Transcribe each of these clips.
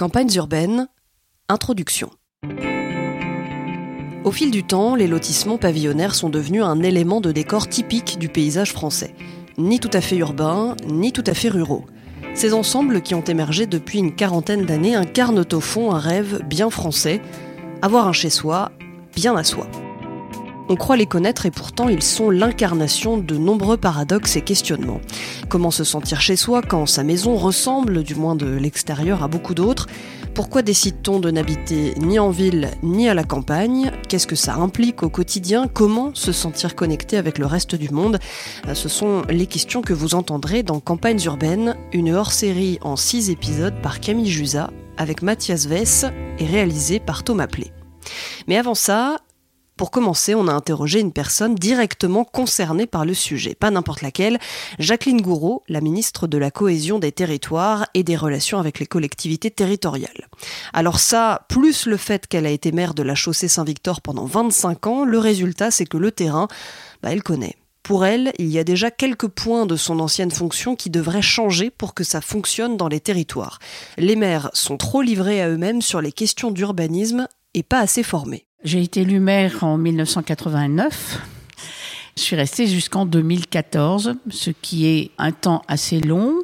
Campagnes urbaines, introduction. Au fil du temps, les lotissements pavillonnaires sont devenus un élément de décor typique du paysage français. Ni tout à fait urbains, ni tout à fait ruraux. Ces ensembles qui ont émergé depuis une quarantaine d'années incarnent au fond un rêve bien français, avoir un chez-soi bien à soi. On croit les connaître et pourtant ils sont l'incarnation de nombreux paradoxes et questionnements. Comment se sentir chez soi quand sa maison ressemble, du moins de l'extérieur, à beaucoup d'autres? Pourquoi décide-t-on de n'habiter ni en ville ni à la campagne? Qu'est-ce que ça implique au quotidien? Comment se sentir connecté avec le reste du monde? Ce sont les questions que vous entendrez dans Campagnes urbaines, une hors-série en six épisodes par Camille Jusa avec Mathias Vess et réalisée par Thomas Plé. Mais avant ça, pour commencer, on a interrogé une personne directement concernée par le sujet, pas n'importe laquelle, Jacqueline Gouraud, la ministre de la Cohésion des territoires et des relations avec les collectivités territoriales. Alors ça, plus le fait qu'elle a été maire de la chaussée Saint-Victor pendant 25 ans, le résultat c'est que le terrain, bah, elle connaît. Pour elle, il y a déjà quelques points de son ancienne fonction qui devraient changer pour que ça fonctionne dans les territoires. Les maires sont trop livrés à eux-mêmes sur les questions d'urbanisme et pas assez formés. J'ai été élue maire en 1989. Je suis restée jusqu'en 2014, ce qui est un temps assez long.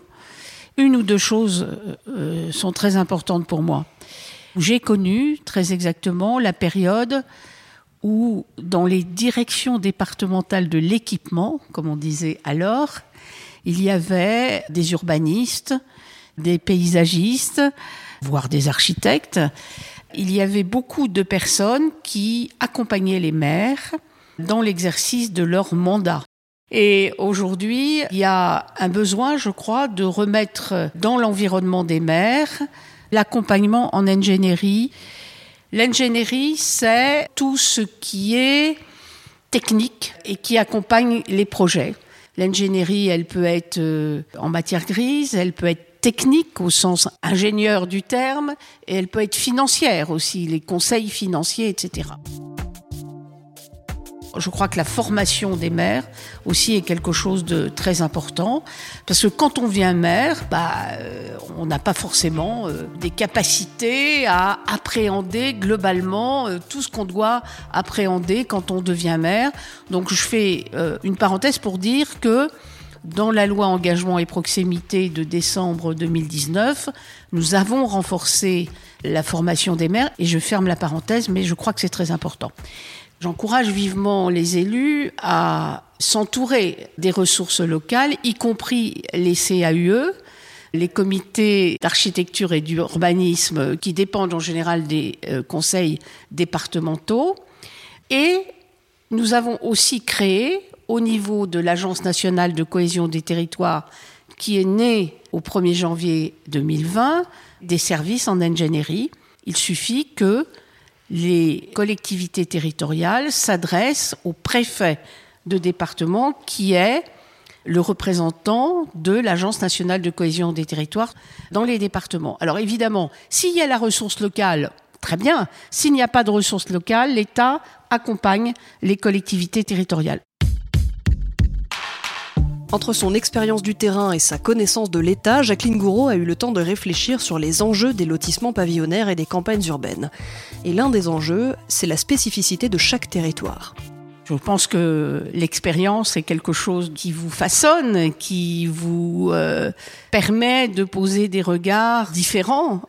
Une ou deux choses euh, sont très importantes pour moi. J'ai connu très exactement la période où, dans les directions départementales de l'équipement, comme on disait alors, il y avait des urbanistes, des paysagistes, voire des architectes, il y avait beaucoup de personnes qui accompagnaient les maires dans l'exercice de leur mandat. Et aujourd'hui, il y a un besoin, je crois, de remettre dans l'environnement des maires l'accompagnement en ingénierie. L'ingénierie, c'est tout ce qui est technique et qui accompagne les projets. L'ingénierie, elle peut être euh, en matière grise, elle peut être technique au sens ingénieur du terme, et elle peut être financière aussi, les conseils financiers, etc. Je crois que la formation des maires aussi est quelque chose de très important parce que quand on vient maire, bah, euh, on n'a pas forcément euh, des capacités à appréhender globalement euh, tout ce qu'on doit appréhender quand on devient maire. Donc je fais une parenthèse pour dire que dans la loi engagement et proximité de décembre 2019, nous avons renforcé la formation des maires et je ferme la parenthèse, mais je crois que c'est très important. J'encourage vivement les élus à s'entourer des ressources locales, y compris les CAUE, les comités d'architecture et d'urbanisme qui dépendent en général des euh, conseils départementaux. Et nous avons aussi créé au niveau de l'Agence nationale de cohésion des territoires qui est née au 1er janvier 2020 des services en ingénierie. Il suffit que les collectivités territoriales s'adressent au préfet de département qui est le représentant de l'Agence nationale de cohésion des territoires dans les départements. Alors évidemment, s'il y a la ressource locale, très bien. S'il n'y a pas de ressources locales, l'État accompagne les collectivités territoriales. Entre son expérience du terrain et sa connaissance de l'État, Jacqueline Gouraud a eu le temps de réfléchir sur les enjeux des lotissements pavillonnaires et des campagnes urbaines. Et l'un des enjeux, c'est la spécificité de chaque territoire. Je pense que l'expérience est quelque chose qui vous façonne, qui vous euh, permet de poser des regards différents.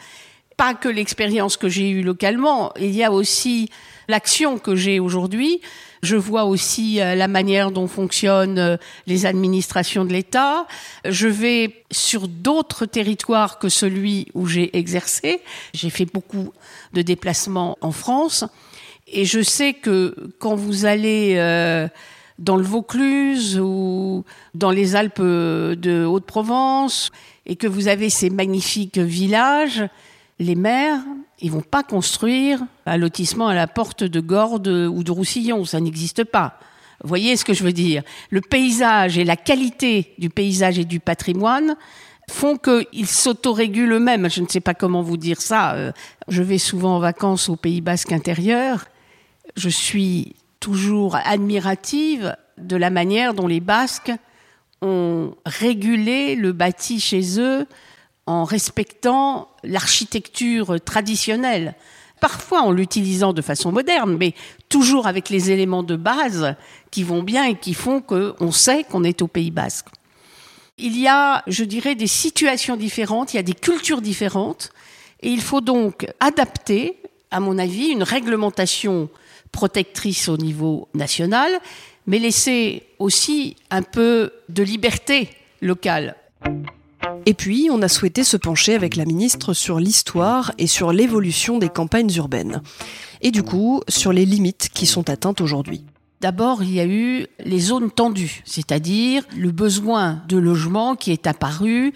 Pas que l'expérience que j'ai eue localement, il y a aussi l'action que j'ai aujourd'hui je vois aussi euh, la manière dont fonctionnent euh, les administrations de l'État. Je vais sur d'autres territoires que celui où j'ai exercé. J'ai fait beaucoup de déplacements en France. Et je sais que quand vous allez euh, dans le Vaucluse ou dans les Alpes de Haute-Provence et que vous avez ces magnifiques villages, les maires, ils vont pas construire un lotissement à la porte de Gordes ou de Roussillon, ça n'existe pas. Vous voyez ce que je veux dire? Le paysage et la qualité du paysage et du patrimoine font qu'ils s'autorégulent eux-mêmes. Je ne sais pas comment vous dire ça. Euh, je vais souvent en vacances au Pays Basque intérieur. Je suis toujours admirative de la manière dont les Basques ont régulé le bâti chez eux en respectant l'architecture traditionnelle, parfois en l'utilisant de façon moderne, mais toujours avec les éléments de base qui vont bien et qui font qu'on sait qu'on est au Pays Basque. Il y a, je dirais, des situations différentes, il y a des cultures différentes, et il faut donc adapter, à mon avis, une réglementation protectrice au niveau national, mais laisser aussi un peu de liberté locale. Et puis, on a souhaité se pencher avec la ministre sur l'histoire et sur l'évolution des campagnes urbaines. Et du coup, sur les limites qui sont atteintes aujourd'hui. D'abord, il y a eu les zones tendues, c'est-à-dire le besoin de logement qui est apparu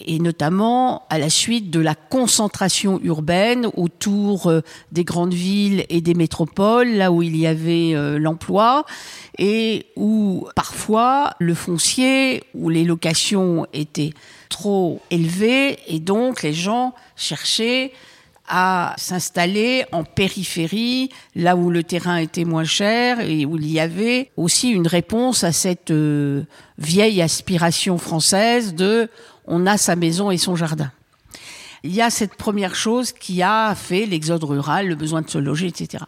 et notamment à la suite de la concentration urbaine autour euh, des grandes villes et des métropoles, là où il y avait euh, l'emploi, et où parfois le foncier ou les locations étaient trop élevées, et donc les gens cherchaient à s'installer en périphérie, là où le terrain était moins cher et où il y avait aussi une réponse à cette euh, vieille aspiration française de on a sa maison et son jardin. Il y a cette première chose qui a fait l'exode rural, le besoin de se loger, etc.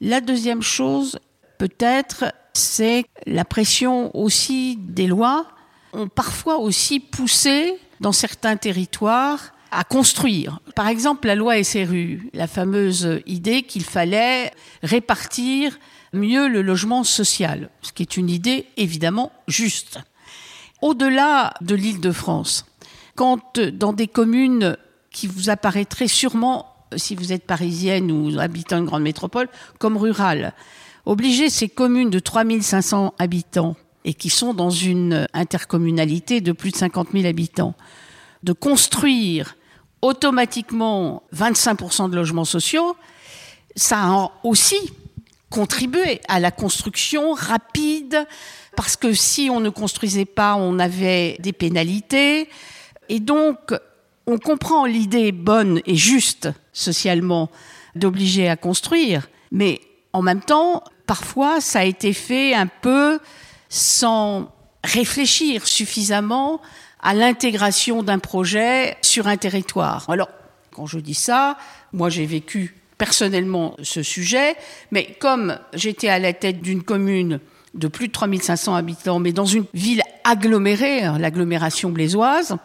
La deuxième chose, peut-être, c'est la pression aussi des lois ont parfois aussi poussé dans certains territoires à construire. Par exemple, la loi SRU, la fameuse idée qu'il fallait répartir mieux le logement social, ce qui est une idée évidemment juste. Au-delà de l'île de France, quand dans des communes qui vous apparaîtraient sûrement, si vous êtes parisienne ou habitant une grande métropole, comme rurale, obliger ces communes de 3500 habitants et qui sont dans une intercommunalité de plus de 50 000 habitants, de construire automatiquement 25% de logements sociaux, ça a aussi contribué à la construction rapide, parce que si on ne construisait pas, on avait des pénalités. Et donc, on comprend l'idée bonne et juste socialement d'obliger à construire, mais en même temps, parfois, ça a été fait un peu sans réfléchir suffisamment à l'intégration d'un projet sur un territoire. Alors, quand je dis ça, moi j'ai vécu personnellement ce sujet, mais comme j'étais à la tête d'une commune de plus de 3500 habitants, mais dans une ville agglomérée, hein, l'agglomération blésoise,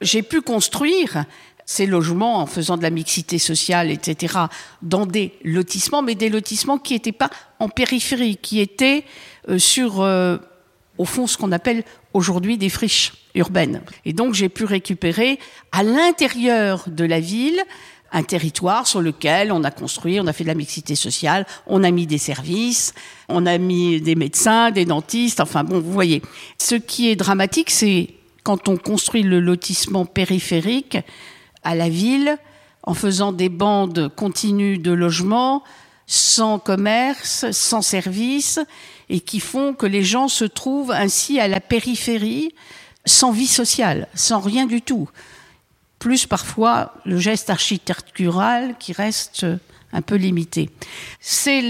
j'ai pu construire ces logements en faisant de la mixité sociale, etc., dans des lotissements, mais des lotissements qui n'étaient pas en périphérie, qui étaient euh, sur, euh, au fond, ce qu'on appelle aujourd'hui des friches urbaines. Et donc j'ai pu récupérer à l'intérieur de la ville un territoire sur lequel on a construit, on a fait de la mixité sociale, on a mis des services, on a mis des médecins, des dentistes, enfin bon, vous voyez. Ce qui est dramatique, c'est quand on construit le lotissement périphérique à la ville, en faisant des bandes continues de logements, sans commerce, sans service, et qui font que les gens se trouvent ainsi à la périphérie, sans vie sociale, sans rien du tout. Plus parfois le geste architectural qui reste un peu limité. C'est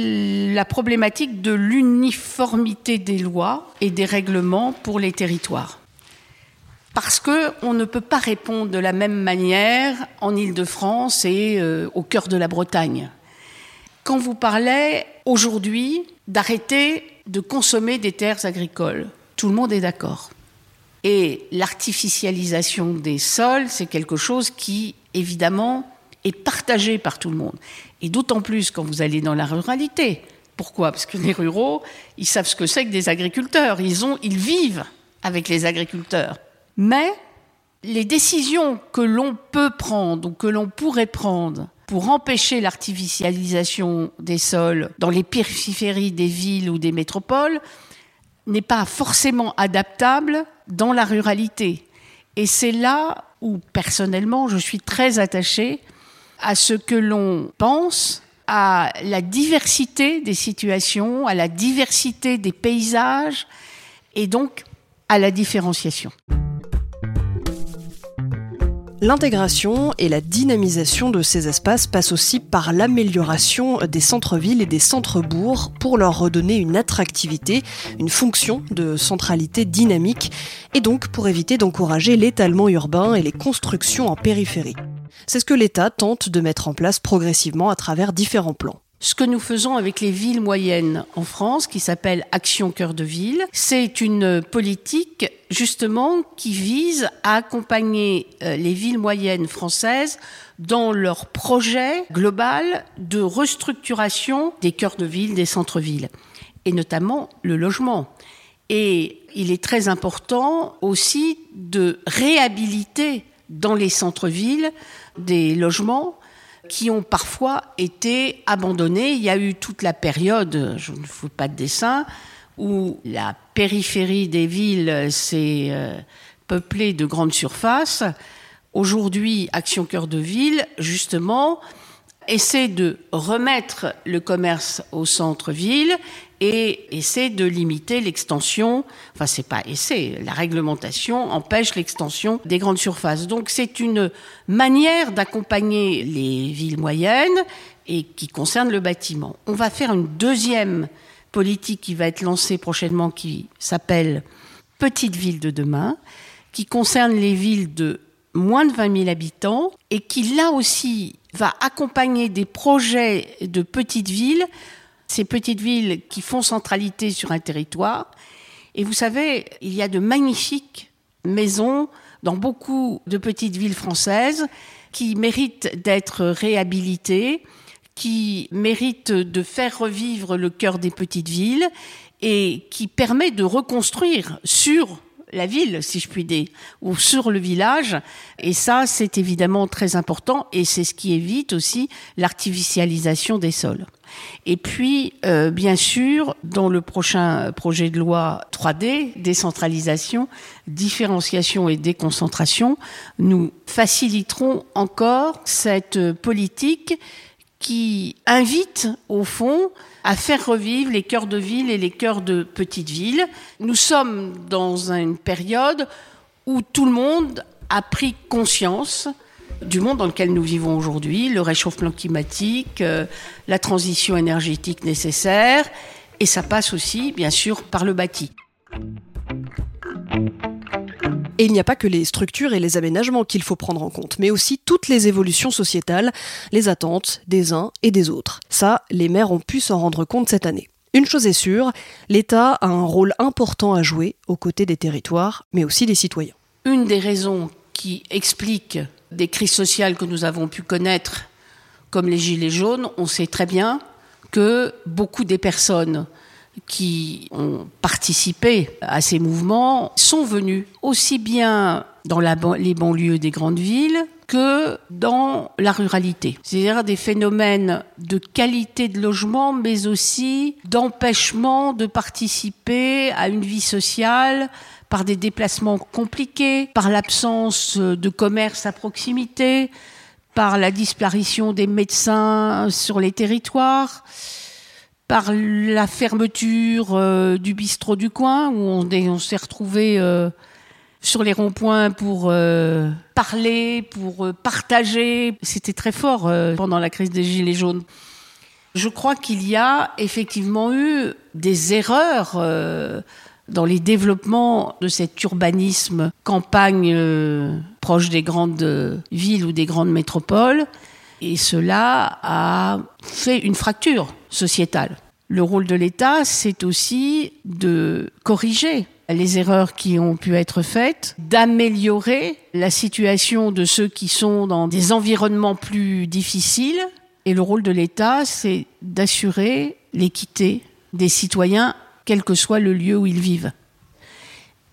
la problématique de l'uniformité des lois et des règlements pour les territoires parce qu'on ne peut pas répondre de la même manière en Île-de-France et euh, au cœur de la Bretagne. Quand vous parlez aujourd'hui d'arrêter de consommer des terres agricoles, tout le monde est d'accord. Et l'artificialisation des sols, c'est quelque chose qui, évidemment, est partagé par tout le monde. Et d'autant plus quand vous allez dans la ruralité. Pourquoi? Parce que les ruraux, ils savent ce que c'est que des agriculteurs. Ils, ont, ils vivent avec les agriculteurs. Mais les décisions que l'on peut prendre ou que l'on pourrait prendre pour empêcher l'artificialisation des sols dans les périphéries des villes ou des métropoles n'est pas forcément adaptable dans la ruralité. Et c'est là où, personnellement, je suis très attachée à ce que l'on pense à la diversité des situations, à la diversité des paysages et donc à la différenciation. L'intégration et la dynamisation de ces espaces passent aussi par l'amélioration des centres-villes et des centres-bourgs pour leur redonner une attractivité, une fonction de centralité dynamique et donc pour éviter d'encourager l'étalement urbain et les constructions en périphérie. C'est ce que l'État tente de mettre en place progressivement à travers différents plans ce que nous faisons avec les villes moyennes en France, qui s'appelle Action Cœur de Ville, c'est une politique justement qui vise à accompagner euh, les villes moyennes françaises dans leur projet global de restructuration des cœurs de ville, des centres-villes, et notamment le logement. Et il est très important aussi de réhabiliter dans les centres-villes des logements qui ont parfois été abandonnés. Il y a eu toute la période, je ne fais pas de dessin, où la périphérie des villes s'est euh, peuplée de grandes surfaces. Aujourd'hui, Action Cœur de Ville, justement, essaie de remettre le commerce au centre-ville et essaie de limiter l'extension. Enfin, c'est pas essaie. La réglementation empêche l'extension des grandes surfaces. Donc, c'est une manière d'accompagner les villes moyennes et qui concerne le bâtiment. On va faire une deuxième politique qui va être lancée prochainement qui s'appelle Petite ville de demain, qui concerne les villes de moins de 20 000 habitants et qui là aussi va accompagner des projets de petites villes ces petites villes qui font centralité sur un territoire. Et vous savez, il y a de magnifiques maisons dans beaucoup de petites villes françaises qui méritent d'être réhabilitées, qui méritent de faire revivre le cœur des petites villes et qui permet de reconstruire sur la ville, si je puis dire, ou sur le village. Et ça, c'est évidemment très important et c'est ce qui évite aussi l'artificialisation des sols. Et puis, euh, bien sûr, dans le prochain projet de loi 3D, décentralisation, différenciation et déconcentration, nous faciliterons encore cette politique qui invite, au fond, à faire revivre les cœurs de ville et les cœurs de petites villes. Nous sommes dans une période où tout le monde a pris conscience du monde dans lequel nous vivons aujourd'hui, le réchauffement climatique, euh, la transition énergétique nécessaire, et ça passe aussi, bien sûr, par le bâti. Et il n'y a pas que les structures et les aménagements qu'il faut prendre en compte, mais aussi toutes les évolutions sociétales, les attentes des uns et des autres. Ça, les maires ont pu s'en rendre compte cette année. Une chose est sûre, l'État a un rôle important à jouer aux côtés des territoires, mais aussi des citoyens. Une des raisons qui explique des crises sociales que nous avons pu connaître, comme les Gilets jaunes, on sait très bien que beaucoup des personnes qui ont participé à ces mouvements sont venus aussi bien dans les banlieues des grandes villes que dans la ruralité. C'est-à-dire des phénomènes de qualité de logement, mais aussi d'empêchement de participer à une vie sociale par des déplacements compliqués, par l'absence de commerce à proximité, par la disparition des médecins sur les territoires, par la fermeture euh, du bistrot du coin où on, s'est retrouvé euh, sur les ronds-points pour euh, parler, pour partager. C'était très fort pendant la crise des Gilets jaunes. Je crois qu'il y a effectivement eu des erreurs dans les développements de cet urbanisme campagne proche des grandes villes ou des grandes métropoles et cela a fait une fracture sociétale. Le rôle de l'État, c'est aussi de corriger les erreurs qui ont pu être faites, d'améliorer la situation de ceux qui sont dans des environnements plus difficiles. Et le rôle de l'État, c'est d'assurer l'équité des citoyens, quel que soit le lieu où ils vivent.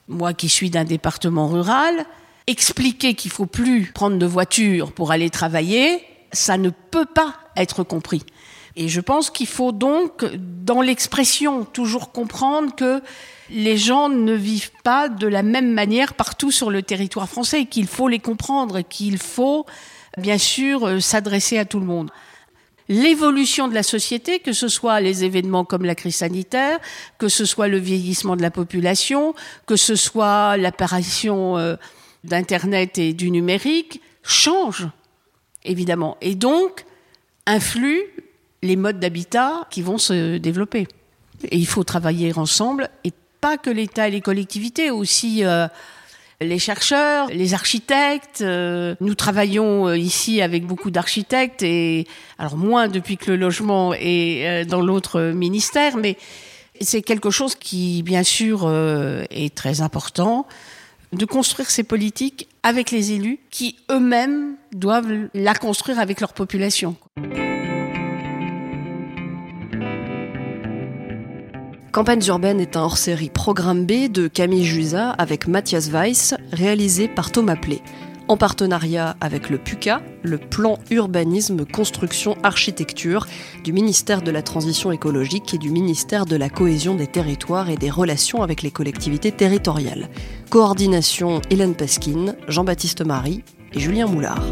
Moi qui suis d'un département rural, expliquer qu'il faut plus prendre de voiture pour aller travailler, ça ne peut pas être compris. Et je pense qu'il faut donc, dans l'expression, toujours comprendre que les gens ne vivent pas de la même manière partout sur le territoire français, qu'il faut les comprendre, qu'il faut, bien sûr, euh, s'adresser à tout le monde. L'évolution de la société, que ce soit les événements comme la crise sanitaire, que ce soit le vieillissement de la population, que ce soit l'apparition euh, d'Internet et du numérique, change, évidemment, et donc influe les modes d'habitat qui vont se développer. Et il faut travailler ensemble, et pas que l'État et les collectivités, aussi euh, les chercheurs, les architectes. Euh, nous travaillons euh, ici avec beaucoup d'architectes, et alors moins depuis que le logement est dans l'autre ministère, mais c'est quelque chose qui, bien sûr, est très important de construire ces politiques avec les élus qui eux-mêmes doivent la construire avec leur population. Campagnes urbaines est un hors-série Programme B de Camille Jusa avec Mathias Weiss, réalisé par Thomas Plé, en partenariat avec le PUCA, le plan urbanisme construction architecture du ministère de la Transition écologique et du ministère de la Cohésion des territoires et des relations avec les collectivités territoriales. Coordination Hélène Pasquine, Jean-Baptiste Marie et Julien Moulard.